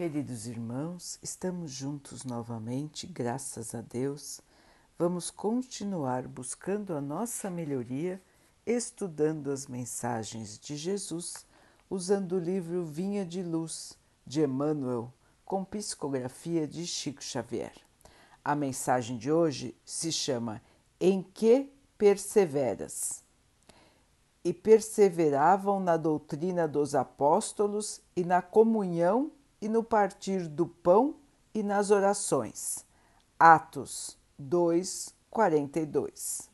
Queridos irmãos, estamos juntos novamente, graças a Deus. Vamos continuar buscando a nossa melhoria, estudando as mensagens de Jesus, usando o livro Vinha de Luz de Emmanuel, com psicografia de Chico Xavier. A mensagem de hoje se chama Em que perseveras? E perseveravam na doutrina dos apóstolos e na comunhão e no partir do pão e nas orações. Atos 2, 42.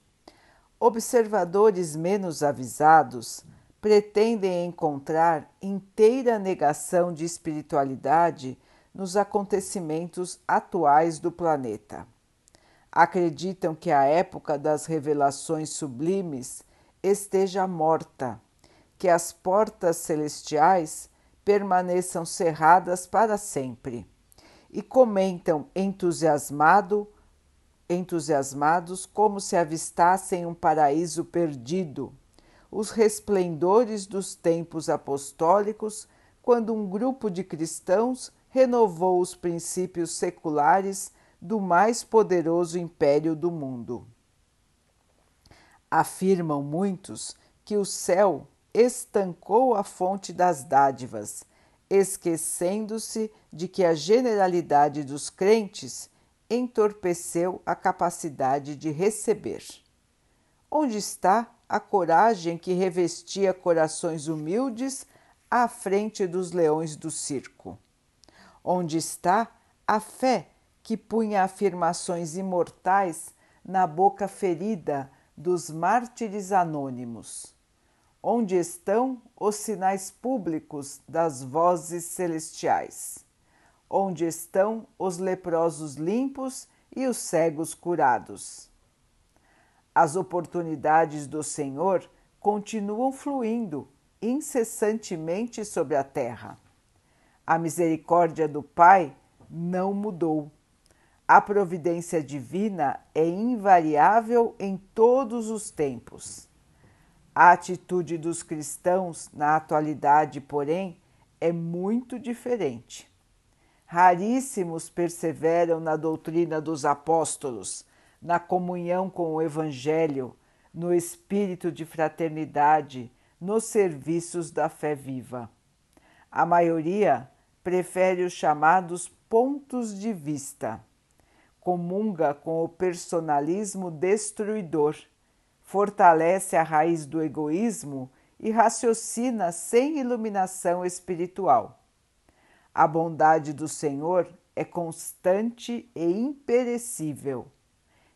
Observadores menos avisados pretendem encontrar inteira negação de espiritualidade nos acontecimentos atuais do planeta. Acreditam que a época das revelações sublimes esteja morta, que as portas celestiais permaneçam cerradas para sempre. E comentam entusiasmado, entusiasmados como se avistassem um paraíso perdido, os resplendores dos tempos apostólicos, quando um grupo de cristãos renovou os princípios seculares do mais poderoso império do mundo. Afirmam muitos que o céu estancou a fonte das dádivas, esquecendo-se de que a generalidade dos crentes entorpeceu a capacidade de receber. Onde está a coragem que revestia corações humildes à frente dos leões do circo? Onde está a fé que punha afirmações imortais na boca ferida dos mártires anônimos? Onde estão os sinais públicos das vozes celestiais, onde estão os leprosos limpos e os cegos curados. As oportunidades do Senhor continuam fluindo incessantemente sobre a terra. A misericórdia do Pai não mudou. A providência divina é invariável em todos os tempos. A atitude dos cristãos na atualidade, porém, é muito diferente. Raríssimos perseveram na doutrina dos apóstolos, na comunhão com o Evangelho, no espírito de fraternidade, nos serviços da fé viva. A maioria prefere os chamados pontos de vista. Comunga com o personalismo destruidor fortalece a raiz do egoísmo e raciocina sem iluminação espiritual. A bondade do Senhor é constante e imperecível.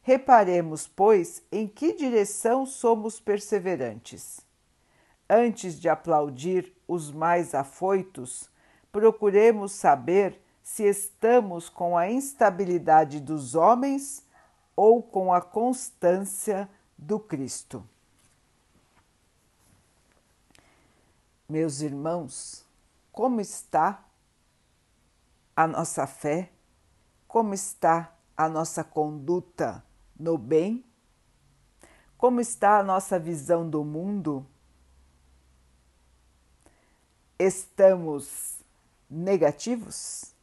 Reparemos, pois, em que direção somos perseverantes. Antes de aplaudir os mais afoitos, procuremos saber se estamos com a instabilidade dos homens ou com a constância do Cristo. Meus irmãos, como está a nossa fé? Como está a nossa conduta no bem? Como está a nossa visão do mundo? Estamos negativos?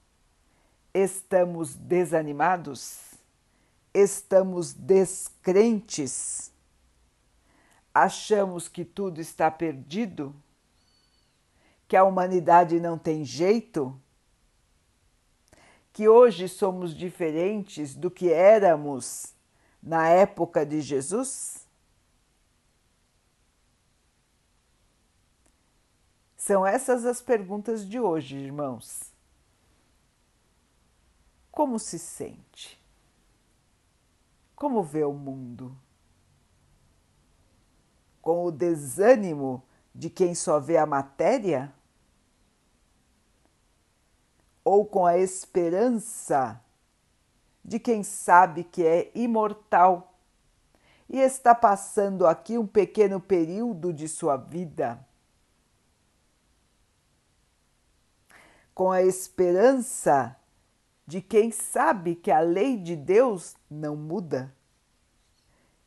Estamos desanimados? Estamos descrentes, achamos que tudo está perdido, que a humanidade não tem jeito, que hoje somos diferentes do que éramos na época de Jesus? São essas as perguntas de hoje, irmãos. Como se sente? Como vê o mundo? Com o desânimo de quem só vê a matéria? Ou com a esperança de quem sabe que é imortal e está passando aqui um pequeno período de sua vida? Com a esperança de quem sabe que a lei de Deus não muda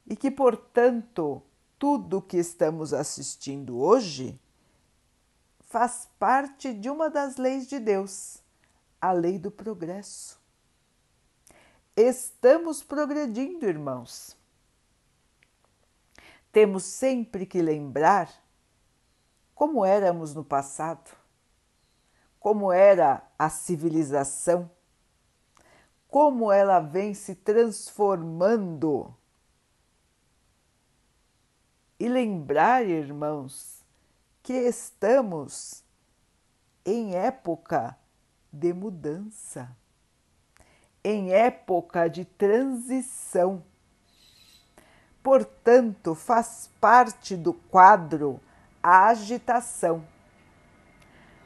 e que, portanto, tudo o que estamos assistindo hoje faz parte de uma das leis de Deus, a lei do progresso. Estamos progredindo, irmãos. Temos sempre que lembrar como éramos no passado, como era a civilização, como ela vem se transformando. E lembrar, irmãos, que estamos em época de mudança, em época de transição. Portanto, faz parte do quadro a agitação.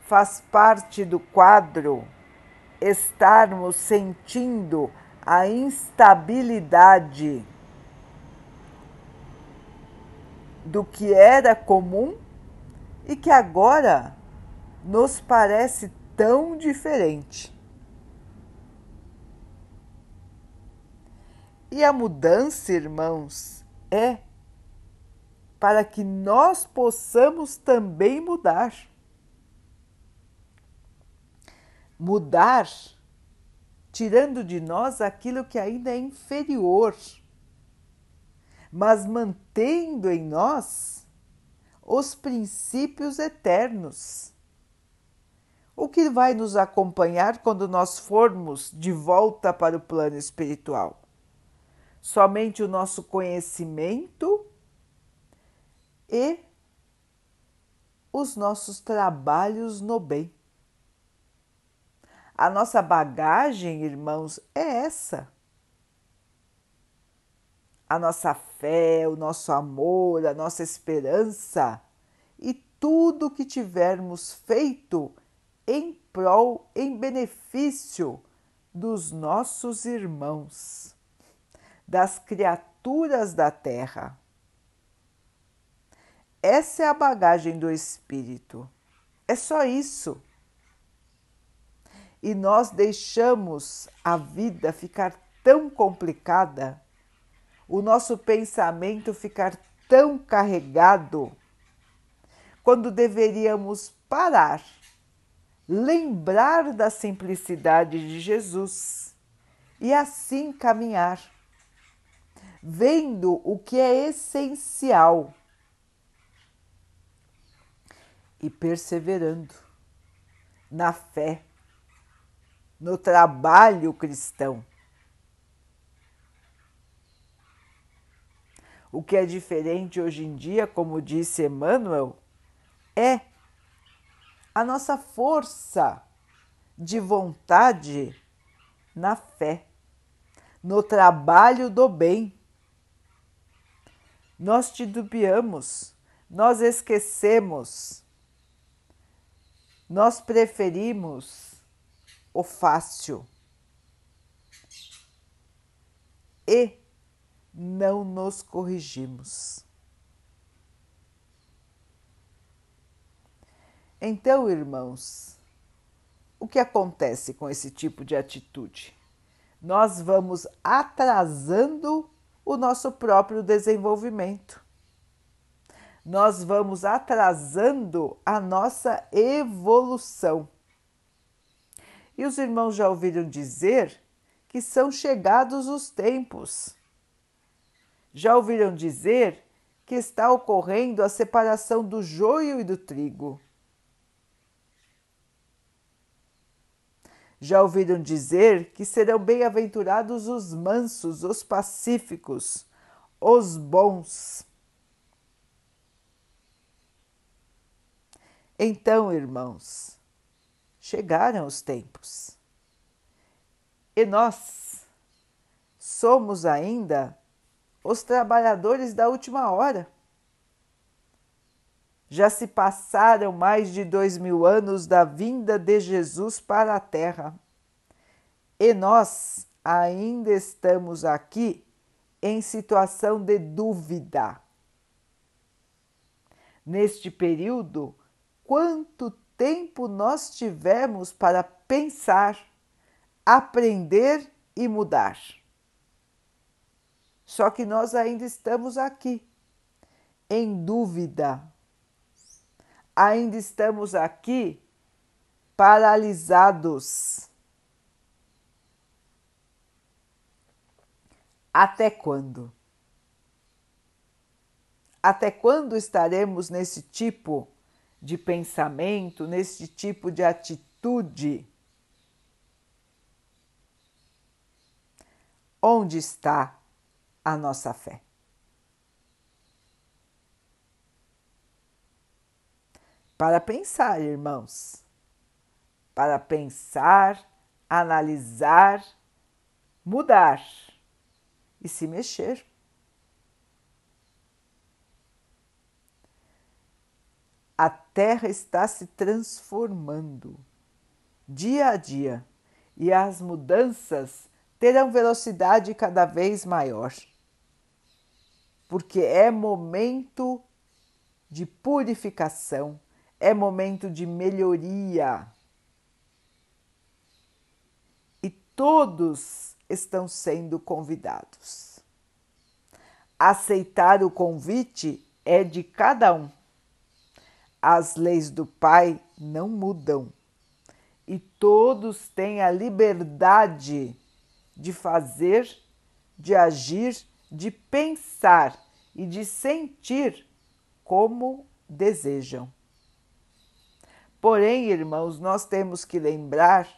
Faz parte do quadro estarmos sentindo a instabilidade do que era comum e que agora nos parece tão diferente. E a mudança, irmãos, é para que nós possamos também mudar. Mudar, tirando de nós aquilo que ainda é inferior, mas mantendo em nós os princípios eternos. O que vai nos acompanhar quando nós formos de volta para o plano espiritual? Somente o nosso conhecimento e os nossos trabalhos no bem. A nossa bagagem, irmãos, é essa. A nossa fé, o nosso amor, a nossa esperança e tudo que tivermos feito em prol, em benefício dos nossos irmãos, das criaturas da terra. Essa é a bagagem do espírito. É só isso. E nós deixamos a vida ficar tão complicada, o nosso pensamento ficar tão carregado, quando deveríamos parar, lembrar da simplicidade de Jesus e assim caminhar, vendo o que é essencial e perseverando na fé, no trabalho cristão. O que é diferente hoje em dia, como disse Emmanuel, é a nossa força de vontade na fé, no trabalho do bem. Nós titubeamos, nós esquecemos nós preferimos o fácil e não nos corrigimos. Então, irmãos, o que acontece com esse tipo de atitude? Nós vamos atrasando o nosso próprio desenvolvimento nós vamos atrasando a nossa evolução. E os irmãos já ouviram dizer que são chegados os tempos. Já ouviram dizer que está ocorrendo a separação do joio e do trigo. Já ouviram dizer que serão bem-aventurados os mansos, os pacíficos, os bons. Então, irmãos, chegaram os tempos e nós somos ainda os trabalhadores da última hora. Já se passaram mais de dois mil anos da vinda de Jesus para a Terra e nós ainda estamos aqui em situação de dúvida. Neste período, quanto tempo nós tivermos para pensar, aprender e mudar. Só que nós ainda estamos aqui, em dúvida. Ainda estamos aqui paralisados. Até quando? Até quando estaremos nesse tipo de pensamento, nesse tipo de atitude? Onde está a nossa fé? Para pensar, irmãos, para pensar, analisar, mudar e se mexer. A Terra está se transformando dia a dia e as mudanças terão velocidade cada vez maior, porque é momento de purificação, é momento de melhoria. E todos estão sendo convidados. Aceitar o convite é de cada um. As leis do Pai não mudam e todos têm a liberdade de fazer, de agir, de pensar e de sentir como desejam. Porém, irmãos, nós temos que lembrar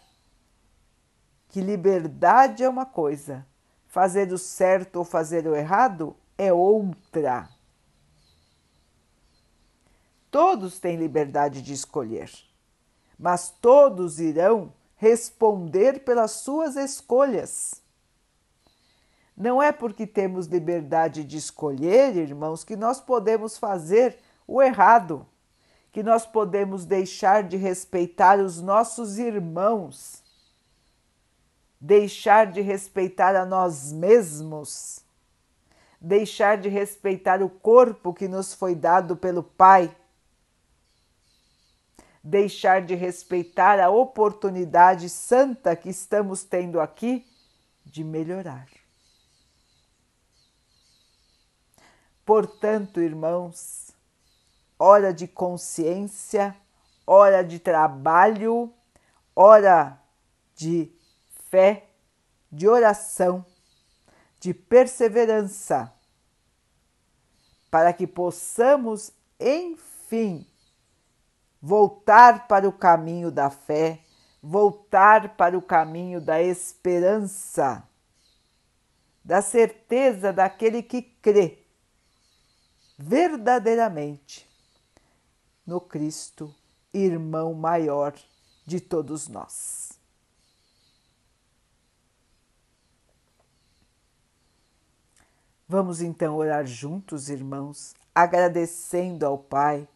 que liberdade é uma coisa, fazer o certo ou fazer o errado é outra. Todos têm liberdade de escolher, mas todos irão responder pelas suas escolhas. Não é porque temos liberdade de escolher, irmãos, que nós podemos fazer o errado, que nós podemos deixar de respeitar os nossos irmãos, deixar de respeitar a nós mesmos, deixar de respeitar o corpo que nos foi dado pelo Pai deixar de respeitar a oportunidade santa que estamos tendo aqui de melhorar. Portanto, irmãos, hora de consciência, hora de trabalho, hora de fé, de oração, de perseverança, para que possamos, enfim, voltar para o caminho da fé, voltar para o caminho da esperança, da certeza daquele que crê verdadeiramente no Cristo, irmão maior de todos nós. Vamos então orar juntos, irmãos, agradecendo ao Pai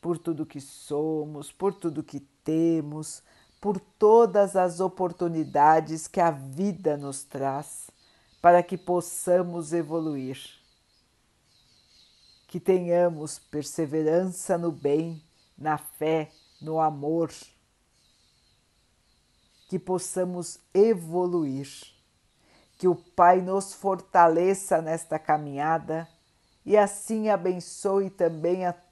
por tudo que somos, por tudo que temos, por todas as oportunidades que a vida nos traz para que possamos evoluir. Que tenhamos perseverança no bem, na fé, no amor. Que possamos evoluir. Que o Pai nos fortaleça nesta caminhada e assim abençoe também a